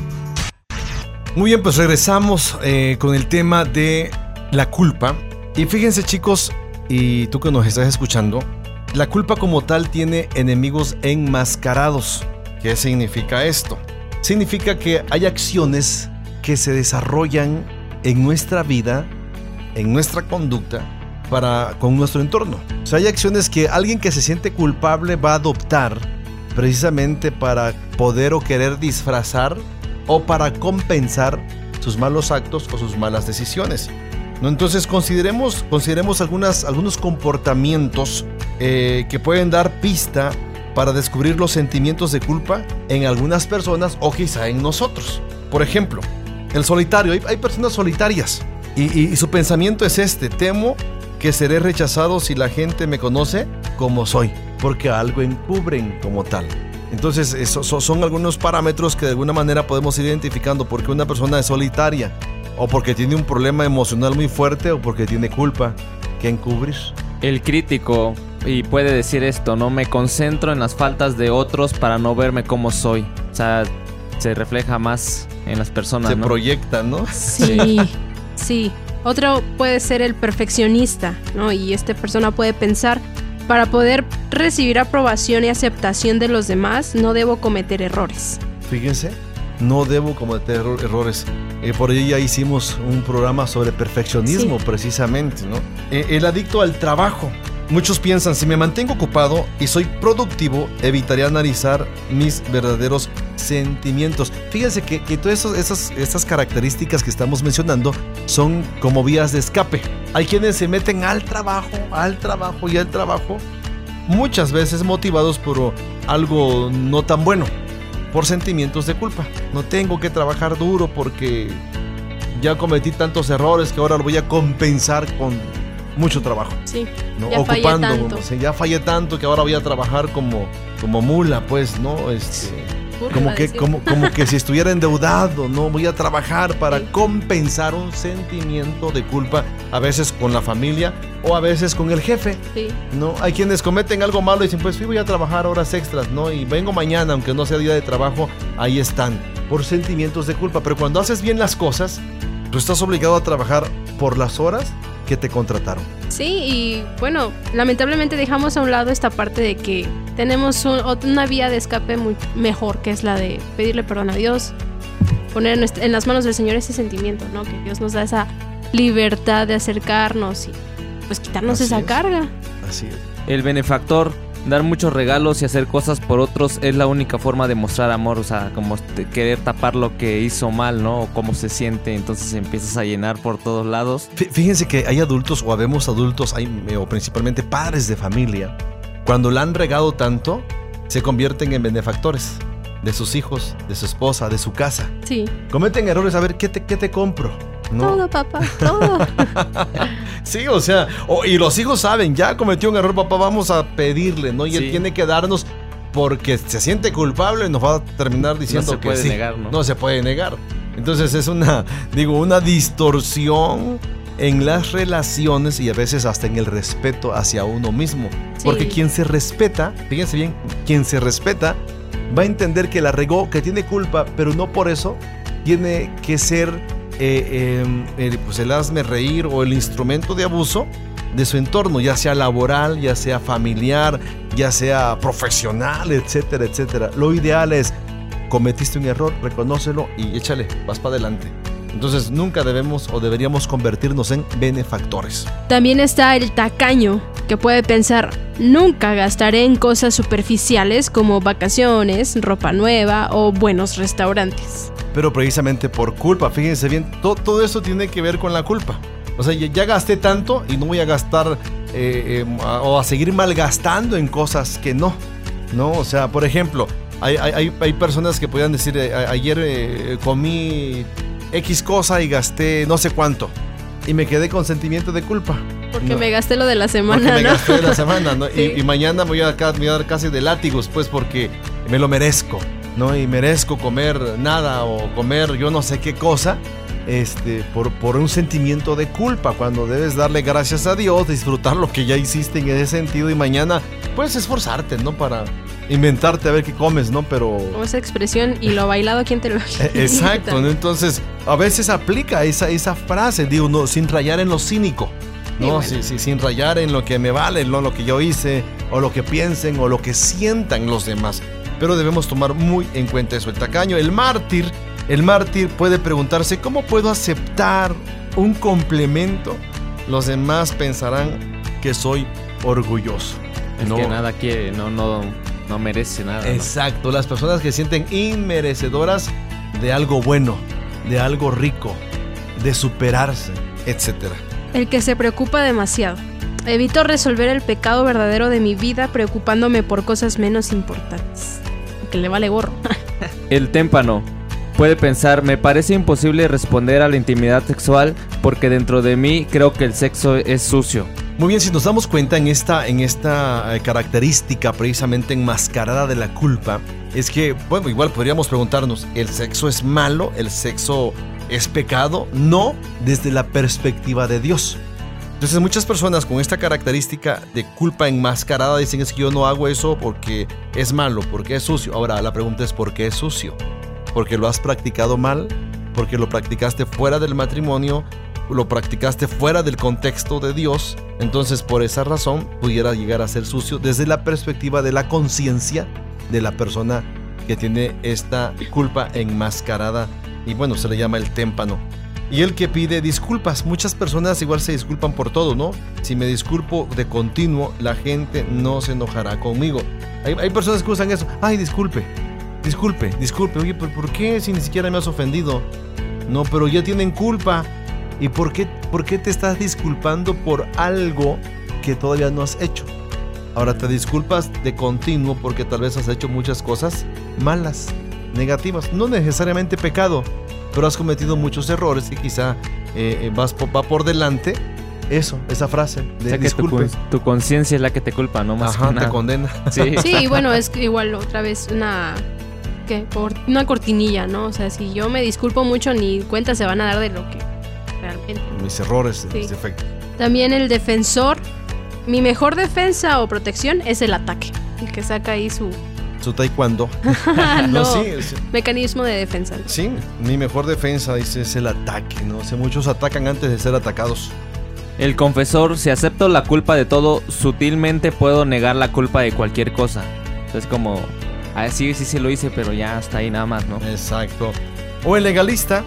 Muy bien, pues regresamos eh, con el tema de la culpa. Y fíjense chicos, y tú que nos estás escuchando, la culpa como tal tiene enemigos enmascarados. ¿Qué significa esto? Significa que hay acciones que se desarrollan en nuestra vida, en nuestra conducta, para, con nuestro entorno. O sea, hay acciones que alguien que se siente culpable va a adoptar precisamente para poder o querer disfrazar o para compensar sus malos actos o sus malas decisiones. Entonces consideremos, consideremos algunas, algunos comportamientos eh, que pueden dar pista para descubrir los sentimientos de culpa en algunas personas o quizá en nosotros. Por ejemplo, el solitario. Hay, personas solitarias y, su pensamiento es este. Temo que seré rechazado si la gente me conoce como soy, porque algo encubren como tal. Entonces, esos son algunos parámetros que de alguna manera podemos ir identificando porque una persona es solitaria, o porque tiene un problema emocional muy fuerte, o porque tiene culpa que encubrir. El crítico, y puede decir esto, ¿no? Me concentro en las faltas de otros para no verme como soy. O sea, se refleja más en las personas. Se proyecta, ¿no? Sí, *laughs* sí. Otro puede ser el perfeccionista, ¿no? Y esta persona puede pensar, para poder recibir aprobación y aceptación de los demás, no debo cometer errores. Fíjense, no debo cometer errores. Eh, por ahí ya hicimos un programa sobre perfeccionismo, precisamente, ¿no? Eh, el adicto al trabajo. Muchos piensan, si me mantengo ocupado y soy productivo, evitaré analizar mis verdaderos sentimientos. Fíjense que, todas esas, esas características que estamos mencionando son como vías de escape. Hay quienes se meten al trabajo, al trabajo y al trabajo, muchas veces motivados por algo no tan bueno, por sentimientos de culpa. No tengo que trabajar duro porque ya cometí tantos errores que ahora lo voy a compensar con mucho trabajo. Sí. ¿no? Ya Ocupando, ya fallé tanto que ahora voy a trabajar como, como mula, pues, ¿no? Este, como que, como, como que si *laughs* estuviera endeudado, ¿no? Voy a trabajar para compensar un sentimiento de culpa, a veces con la familia o a veces con el jefe. Sí. ¿No? Hay quienes cometen algo malo y dicen, pues sí, voy a trabajar horas extras, ¿no? Y vengo mañana, aunque no sea día de trabajo, ahí están, por sentimientos de culpa. Pero cuando haces bien las cosas, tú estás obligado a trabajar por las horas que te contrataron. Sí, y bueno, lamentablemente dejamos a un lado esta parte de que tenemos una vía de escape muy mejor, que es la de pedirle perdón a Dios, poner en, las manos del Señor ese sentimiento, ¿no? Que Dios nos da esa libertad de acercarnos y pues quitarnos esa carga. Así es. El benefactor dar muchos regalos y hacer cosas por otros es la única forma de mostrar amor, o sea, como querer tapar lo que hizo mal, ¿no? O cómo se siente, entonces empiezas a llenar por todos lados. Fíjense que hay adultos o habemos adultos, hay, o principalmente padres de familia, cuando la han regado tanto, se convierten en benefactores de sus hijos, de su esposa, de su casa. Sí. Cometen errores, a ver, ¿qué te, qué te compro? Todo, papá, todo. *laughs* sí, o sea, y los hijos saben, ya cometió un error, papá, vamos a pedirle, ¿no? Y él tiene que darnos porque se siente culpable y nos va a terminar diciendo no se puede negar, ¿no? no se puede negar. Entonces es una, digo, una distorsión en las relaciones y a veces hasta en el respeto hacia uno mismo. Porque quien se respeta, fíjense bien, quien se respeta va a entender que la regó, que tiene culpa, pero no por eso tiene que ser eh, em, pues el hazme reír o el instrumento de abuso de su entorno, ya sea laboral, ya sea familiar, ya sea profesional, etcétera, etcétera. Lo ideal es, cometiste un error, reconócelo y échale, vas para adelante. Entonces nunca debemos o deberíamos convertirnos en benefactores. También está el tacaño, que puede pensar, nunca gastaré en cosas superficiales como vacaciones, ropa nueva o buenos restaurantes pero precisamente por culpa. Fíjense bien, todo, todo eso tiene que ver con la culpa. O sea, ya, gasté tanto y no voy a gastar eh, em, o a seguir malgastando en cosas que no. ¿No? O sea, por ejemplo, hay, hay, hay personas que podrían decir, eh, ayer eh, comí X cosa y gasté no sé cuánto. Y me quedé con sentimiento de culpa. Porque me gasté lo de la semana, porque me gasté de la semana, ¿no? *laughs* y, mañana voy a, me voy a dar casi de látigos, pues, porque me lo merezco. ¿no? Y merezco comer nada o comer yo no sé qué cosa, este, por, por un sentimiento de culpa, cuando debes darle gracias a Dios, disfrutar lo que ya hiciste en ese sentido y mañana puedes esforzarte, ¿no? Para inventarte a ver qué comes, ¿no? Pero... O esa expresión, y lo bailado, ¿quién te lo *laughs* Eh, Exacto, ¿no? entonces a veces aplica esa, esa frase, digo, no, sin rayar en lo cínico, ¿no? bueno. Sí, sí, sin rayar en lo que me vale, ¿no? lo que yo hice, o lo que piensen, o lo que sientan los demás. Pero debemos tomar muy en cuenta eso. El tacaño, el mártir, el mártir puede preguntarse, ¿cómo puedo aceptar un complemento? Los demás pensarán que soy orgulloso. Es No. que nada quiere, no, no, no merece nada. ¿no? Exacto, las personas que sienten inmerecedoras de algo bueno, de algo rico, de superarse, etcétera. El que se preocupa demasiado. Evito resolver el pecado verdadero de mi vida preocupándome por cosas menos importantes. Que le vale gorro. *laughs* El témpano puede pensar, me parece imposible responder a la intimidad sexual porque dentro de mí creo que el sexo es sucio. Muy bien, si nos damos cuenta en esta, en esta eh, característica precisamente enmascarada de la culpa, es que, bueno, igual podríamos preguntarnos, ¿el sexo es malo? ¿El sexo es pecado? No, desde la perspectiva de Dios. Entonces muchas personas con esta característica de culpa enmascarada dicen es que yo no hago eso porque es malo, porque es sucio. Ahora la pregunta es ¿por qué es sucio? ¿Porque lo has practicado mal? ¿Porque lo practicaste fuera del matrimonio? ¿Lo practicaste fuera del contexto de Dios? Entonces por esa razón pudiera llegar a ser sucio desde la perspectiva de la conciencia de la persona que tiene esta culpa enmascarada y bueno, se le llama el témpano. Y el que pide disculpas. Muchas personas igual se disculpan por todo, ¿no? Si me disculpo de continuo, la gente no se enojará conmigo. Hay, hay personas que usan eso. Ay, disculpe. Disculpe, disculpe. Oye, ¿pero por qué si ni siquiera me has ofendido? No, pero ya tienen culpa. ¿Y por qué, por qué te estás disculpando por algo que todavía no has hecho? Ahora te disculpas de continuo porque tal vez has hecho muchas cosas malas, negativas, no necesariamente pecado, pero has cometido muchos errores y quizá eh, eh, vas po- va por delante eso, esa frase O de sea que tu, tu conciencia es la que te culpa, no más Ajá, que te nada. condena. *laughs* Sí. Sí, y bueno, es igual otra vez una. ¿Qué? Por- una cortinilla, ¿no? O sea, si yo me disculpo mucho, ni cuenta se van a dar de lo que realmente. Mis errores, Sí. mis defectos. También el defensor. Mi mejor defensa o protección es el ataque. El que saca ahí su Su taekwondo. *laughs* no, No, sí, sí, mecanismo de defensa. sí, mi mejor defensa dice es el ataque, ¿no? O sea, muchos atacan antes de ser atacados. El confesor, si acepto la culpa de todo, sutilmente puedo negar la culpa de cualquier cosa. Es como, ah, sí, sí, sí lo hice, pero ya hasta ahí nada más, ¿no? Exacto. O el legalista,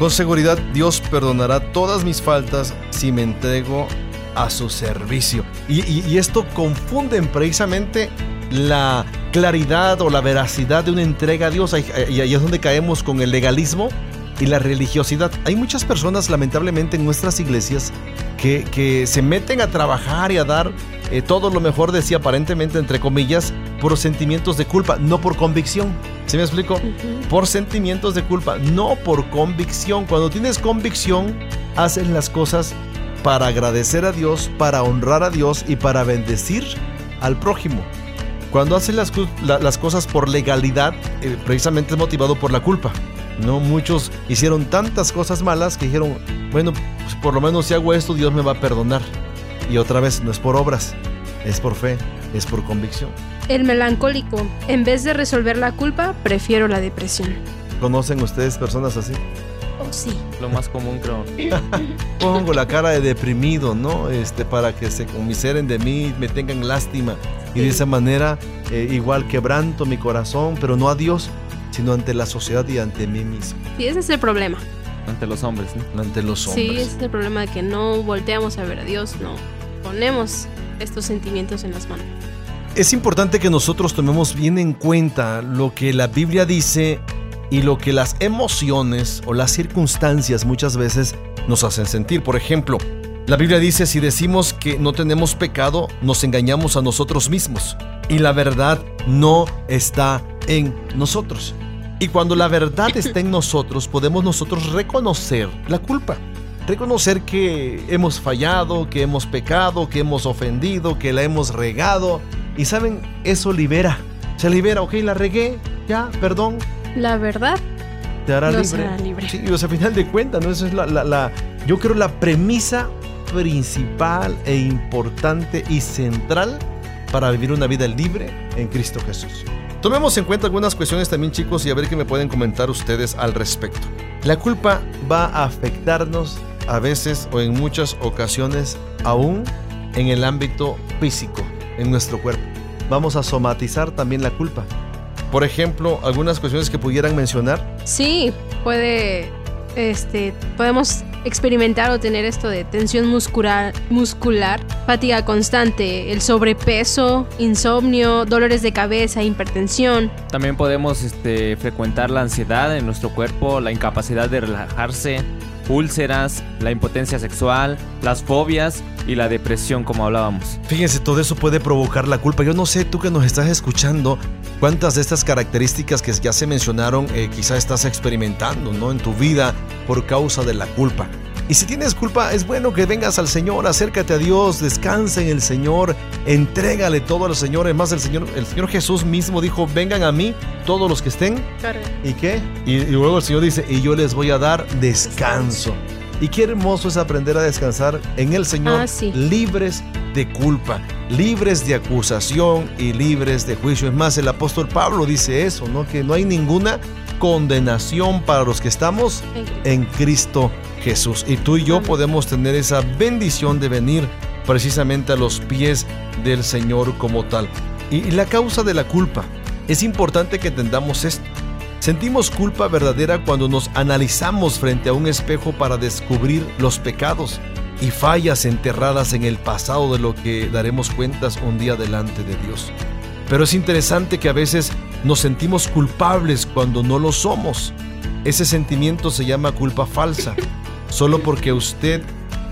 con seguridad Dios perdonará todas mis faltas si me entrego a su servicio. Y, esto confunden precisamente la claridad o la veracidad de una entrega a Dios. Y ahí es donde caemos con el legalismo y la religiosidad. Hay muchas personas, lamentablemente, en nuestras iglesias que, que se meten a trabajar y a dar eh, todo lo mejor de sí, aparentemente, entre comillas, por sentimientos de culpa, no por convicción. ¿Sí me explico? Por sentimientos de culpa, no por convicción. Cuando tienes convicción, haces las cosas para agradecer a Dios, para honrar a Dios y para bendecir al prójimo. Cuando haces las, la- las cosas por legalidad, eh, precisamente es motivado por la culpa. No muchos hicieron tantas cosas malas que dijeron, bueno, pues por lo menos si hago esto, Dios me va a perdonar. Y otra vez, no es por obras, es por fe, es por convicción. El melancólico. En vez de resolver la culpa, prefiero la depresión. ¿Conocen ustedes personas así? Oh, sí. Lo más común, creo. *laughs* pongo la cara de deprimido, ¿no? Este, para que se conmiseren de mí, me tengan lástima. Y de esa manera, eh, igual quebranto mi corazón, pero no a Dios, sino ante la sociedad y ante mí mismo, Sí, ese es el problema. Ante los hombres, ¿no? ante los Sí, hombres. ese es el problema de que no volteamos a ver a Dios, no ponemos estos sentimientos en las manos. Es importante que nosotros tomemos bien en cuenta lo que la Biblia dice y lo que las emociones o las circunstancias muchas veces nos hacen sentir. Por ejemplo, la Biblia dice, si decimos que no tenemos pecado, nos engañamos a nosotros mismos y la verdad no está en nosotros. Y cuando la verdad *laughs* está en nosotros, podemos nosotros reconocer la culpa. Reconocer que hemos fallado, que hemos pecado, que hemos ofendido, que la hemos regado. Y saben, eso libera. Se libera, ok, la regué, ya, perdón. La verdad te hará libre. libre. Sí, o sea, a final de cuentas, ¿no? Esa es la, la- la- yo creo la premisa principal e importante y central para vivir una vida libre en Cristo Jesús. Tomemos en cuenta algunas cuestiones también, chicos, y a ver qué me pueden comentar ustedes al respecto. La culpa va a afectarnos a veces o en muchas ocasiones aún en el ámbito físico, en nuestro cuerpo. Vamos a somatizar también la culpa. Por ejemplo, algunas cuestiones que pudieran mencionar. Sí, puede, este, podemos experimentar o tener esto de tensión muscular, muscular, fatiga constante, el sobrepeso, insomnio, dolores de cabeza, hipertensión. También podemos este, frecuentar la ansiedad en nuestro cuerpo, la incapacidad de relajarse, úlceras, la impotencia sexual, las fobias y la depresión como hablábamos. Fíjense, todo eso puede provocar la culpa. Yo no sé, tú que nos estás escuchando, cuántas de estas características que ya se mencionaron eh, quizás estás experimentando ¿no? en tu vida por causa de la culpa. Y si tienes culpa, es bueno que vengas al Señor, acércate a Dios, descansa en el Señor, entrégale todo al Señor. Además, el Señor, el Señor Jesús mismo dijo, vengan a mí todos los que estén. ¿Y qué? Y, y luego el Señor dice, y yo les voy a dar descanso. Y qué hermoso es aprender a descansar en el Señor, Ah, sí. libres de culpa, libres de acusación y libres de juicio. Es más, el apóstol Pablo dice eso, ¿no? Que no hay ninguna condenación para los que estamos en Cristo Jesús. Y tú y yo podemos tener esa bendición de venir precisamente a los pies del Señor como tal. Y, y la causa de la culpa. Es importante que entendamos esto. Sentimos culpa verdadera cuando nos analizamos frente a un espejo para descubrir los pecados y fallas enterradas en el pasado de lo que daremos cuentas un día delante de Dios. Pero es interesante que a veces nos sentimos culpables cuando no lo somos. Ese sentimiento se llama culpa falsa. *laughs* Solo porque usted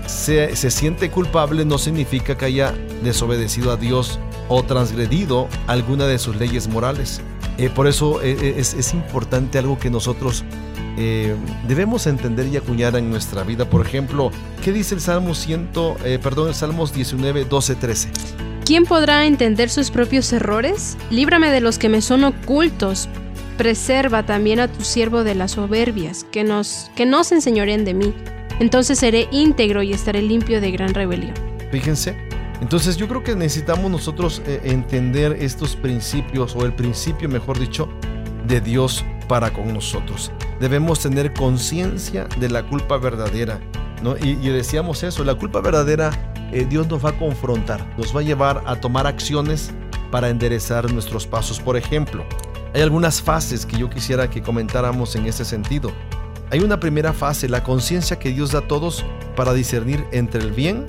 se, se siente culpable no significa que haya desobedecido a Dios o transgredido alguna de sus leyes morales. Eh, por eso eh, eh, es, es importante algo que nosotros eh, debemos entender y acuñar en nuestra vida. Por ejemplo, ¿qué dice el Salmo 100, eh, perdón, el Salmos 19, 12, 13? ¿Quién podrá entender sus propios errores? Líbrame de los que me son ocultos. Preserva también a tu siervo de las soberbias, que nos, que no se enseñoreen de mí. Entonces seré íntegro y estaré limpio de gran rebelión. Fíjense. Entonces yo creo que necesitamos nosotros eh, entender estos principios, o el principio, mejor dicho, de Dios para con nosotros. Debemos tener conciencia de la culpa verdadera. ¿no? Y, y decíamos eso, la culpa verdadera eh, Dios nos va a confrontar, nos va a llevar a tomar acciones para enderezar nuestros pasos. Por ejemplo, hay algunas fases que yo quisiera que comentáramos en ese sentido. Hay una primera fase, la conciencia que Dios da a todos para discernir entre el bien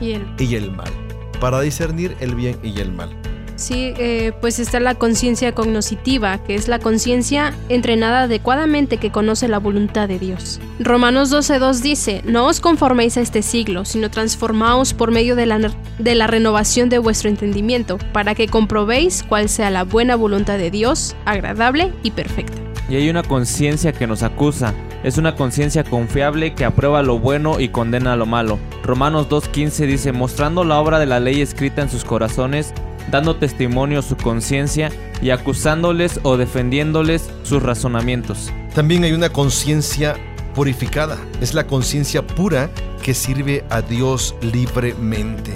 Y el y el mal. Para discernir el bien y el mal. Sí, eh, pues está la conciencia cognoscitiva, que es la conciencia entrenada adecuadamente que conoce la voluntad de Dios. Romanos 12.2 dice, no os conforméis a este siglo, sino transformaos por medio de la, de la renovación de vuestro entendimiento, para que comprobéis cuál sea la buena voluntad de Dios, agradable y perfecta. Y hay una conciencia que nos acusa. Es una conciencia confiable que aprueba lo bueno y condena lo malo. Romanos 2.15 dice, mostrando la obra de la ley escrita en sus corazones, dando testimonio su conciencia y acusándoles o defendiéndoles sus razonamientos. También hay una conciencia purificada. Es la conciencia pura que sirve a Dios libremente.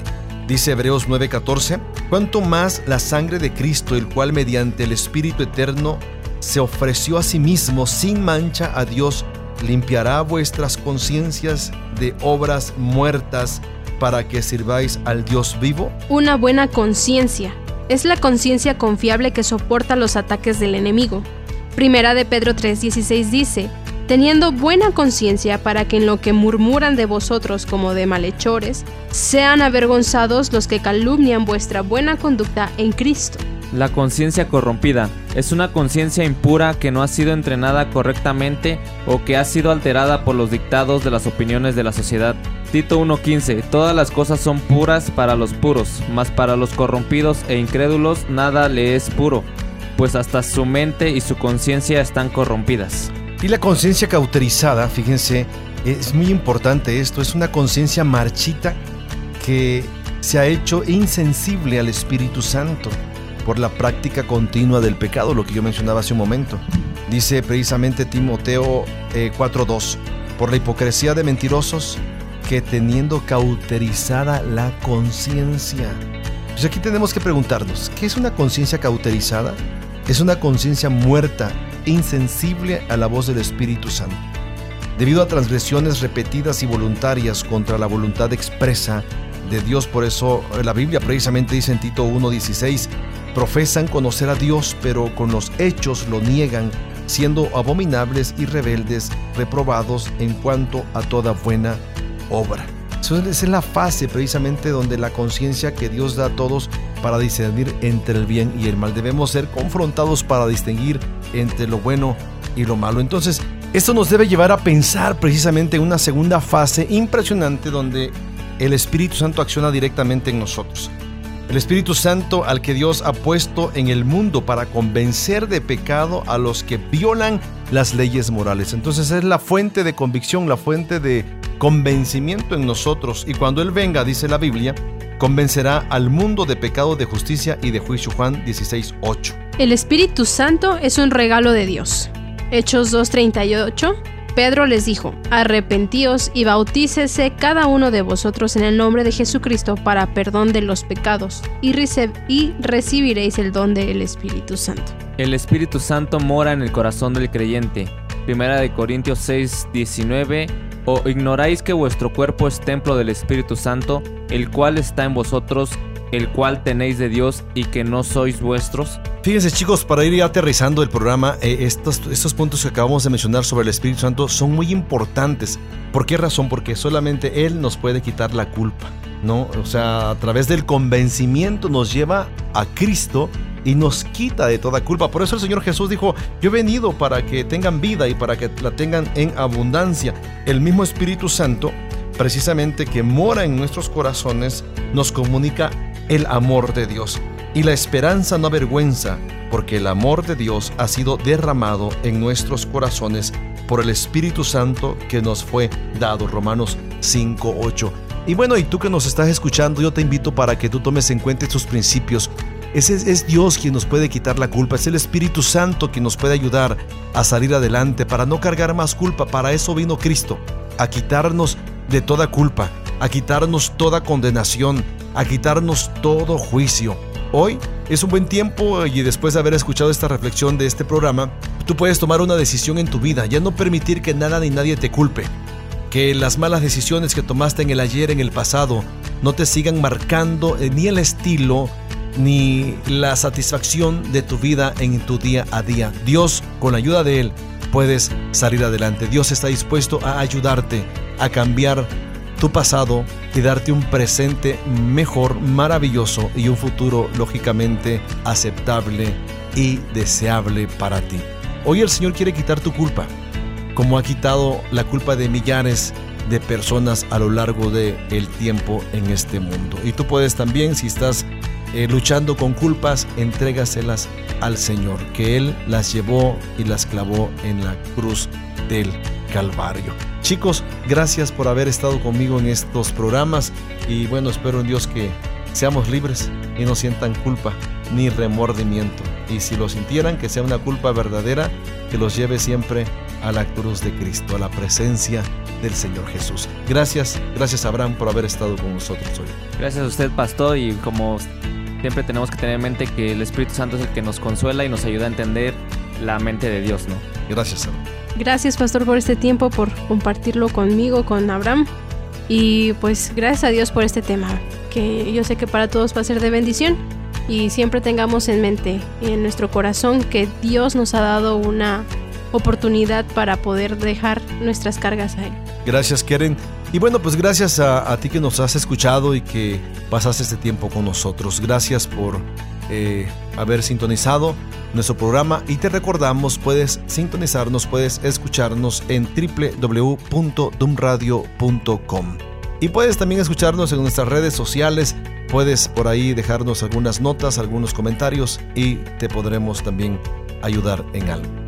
Dice Hebreos 9:14, cuanto más la sangre de Cristo, el cual mediante el Espíritu Eterno se ofreció a sí mismo sin mancha a Dios, limpiará vuestras conciencias de obras muertas para que sirváis al Dios vivo. Una buena conciencia. Es la conciencia confiable que soporta los ataques del enemigo. Primera de Pedro 3:16 dice, teniendo buena conciencia para que en lo que murmuran de vosotros como de malhechores, sean avergonzados los que calumnian vuestra buena conducta en Cristo. La conciencia corrompida es una conciencia impura que no ha sido entrenada correctamente o que ha sido alterada por los dictados de las opiniones de la sociedad. Tito 1.15 Todas las cosas son puras para los puros, mas para los corrompidos e incrédulos nada le es puro, pues hasta su mente y su conciencia están corrompidas. Y la conciencia cauterizada, fíjense, es muy importante esto, es una conciencia marchita que se ha hecho insensible al Espíritu Santo por la práctica continua del pecado, lo que yo mencionaba hace un momento. Dice precisamente Timoteo eh, 4.2, por la hipocresía de mentirosos que teniendo cauterizada la conciencia. Pues aquí tenemos que preguntarnos, ¿qué es una conciencia cauterizada? Es una conciencia muerta, insensible a la voz del Espíritu Santo. Debido a transgresiones repetidas y voluntarias contra la voluntad expresa de Dios, por eso la Biblia precisamente dice en Tito 1.16, profesan conocer a Dios, pero con los hechos lo niegan, siendo abominables y rebeldes, reprobados en cuanto a toda buena obra. Esa es la fase precisamente donde la conciencia que Dios da a todos para discernir entre el bien y el mal. Debemos ser confrontados para distinguir entre lo bueno y lo malo. Entonces, esto nos debe llevar a pensar precisamente en una segunda fase impresionante donde el Espíritu Santo acciona directamente en nosotros. El Espíritu Santo al que Dios ha puesto en el mundo para convencer de pecado a los que violan las leyes morales. Entonces es la fuente de convicción, la fuente de convencimiento en nosotros. Y cuando Él venga, dice la Biblia, convencerá al mundo de pecado, de justicia y de juicio. Juan 16:8. El Espíritu Santo es un regalo de Dios. Hechos 2.38 Pedro les dijo, arrepentíos y bautícese cada uno de vosotros en el nombre de Jesucristo para perdón de los pecados, y, recibiréis el don del Espíritu Santo. El Espíritu Santo mora en el corazón del creyente. Primera de Corintios 6, 19. ¿O ignoráis que vuestro cuerpo es templo del Espíritu Santo, el cual está en vosotros, el cual tenéis de Dios y que no sois vuestros? Fíjense chicos, para ir aterrizando el programa, eh, estos, estos puntos que acabamos de mencionar sobre el Espíritu Santo son muy importantes. ¿Por qué razón? Porque solamente Él nos puede quitar la culpa, ¿no? O sea, a través del convencimiento nos lleva a Cristo y nos quita de toda culpa. Por eso el Señor Jesús dijo, yo he venido para que tengan vida y para que la tengan en abundancia. El mismo Espíritu Santo, precisamente que mora en nuestros corazones, nos comunica el amor de Dios. Y la esperanza no avergüenza, porque el amor de Dios ha sido derramado en nuestros corazones por el Espíritu Santo que nos fue dado. Romanos 5.8. Y bueno, y tú que nos estás escuchando, yo te invito para que tú tomes en cuenta estos principios. Es, Dios quien nos puede quitar la culpa, es el Espíritu Santo quien nos puede ayudar a salir adelante, para no cargar más culpa. Para eso vino Cristo, a quitarnos de toda culpa, a quitarnos toda condenación, a quitarnos todo juicio. Hoy es un buen tiempo y después de haber escuchado esta reflexión de este programa, tú puedes tomar una decisión en tu vida, ya no permitir que nada ni nadie te culpe. Que las malas decisiones que tomaste en el ayer, en el pasado, no te sigan marcando eh, ni el estilo ni la satisfacción de tu vida en tu día a día. Dios, con la ayuda de Él, puedes salir adelante. Dios está dispuesto a ayudarte a cambiar tu pasado y darte un presente mejor, maravilloso y un futuro lógicamente aceptable y deseable para ti. Hoy el Señor quiere quitar tu culpa, como ha quitado la culpa de millares de personas a lo largo del el tiempo en este mundo. Y tú puedes también, si estás eh, luchando con culpas, entrégaselas al Señor, que Él las llevó y las clavó en la cruz del Calvario. Chicos, gracias por haber estado conmigo en estos programas y bueno, espero en Dios que seamos libres y no sientan culpa ni remordimiento. Y si lo sintieran, que sea una culpa verdadera que los lleve siempre a la cruz de Cristo, a la presencia del Señor Jesús. Gracias, gracias Abraham por haber estado con nosotros hoy. Gracias a usted, pastor, y como siempre tenemos que tener en mente que el Espíritu Santo es el que nos consuela y nos ayuda a entender la mente de Dios, ¿no? Gracias, Abraham. Gracias, pastor, por este tiempo, por compartirlo conmigo, con Abraham. Y pues gracias a Dios por este tema, que yo sé que para todos va a ser de bendición. Y siempre tengamos en mente y en nuestro corazón que Dios nos ha dado una oportunidad para poder dejar nuestras cargas a Él. Gracias, Keren. Y bueno, pues gracias a, a ti que nos has escuchado y que pasaste este tiempo con nosotros. Gracias por eh, haber sintonizado nuestro programa y te recordamos, puedes sintonizarnos, puedes escucharnos en www.dumradio.com. Y puedes también escucharnos en nuestras redes sociales, puedes por ahí dejarnos algunas notas, algunos comentarios y te podremos también ayudar en algo.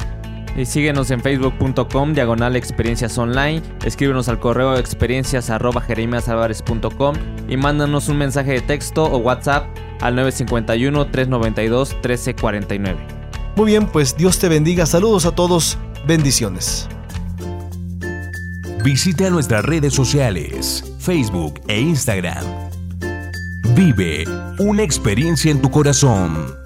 Y síguenos en facebook.com, diagonal experiencias online, escríbenos al correo experiencias arroba y mándanos un mensaje de texto o WhatsApp al 951-392-1349. Muy bien, pues Dios te bendiga. Saludos a todos. Bendiciones. Visita nuestras redes sociales, Facebook e Instagram. Vive una experiencia en tu corazón.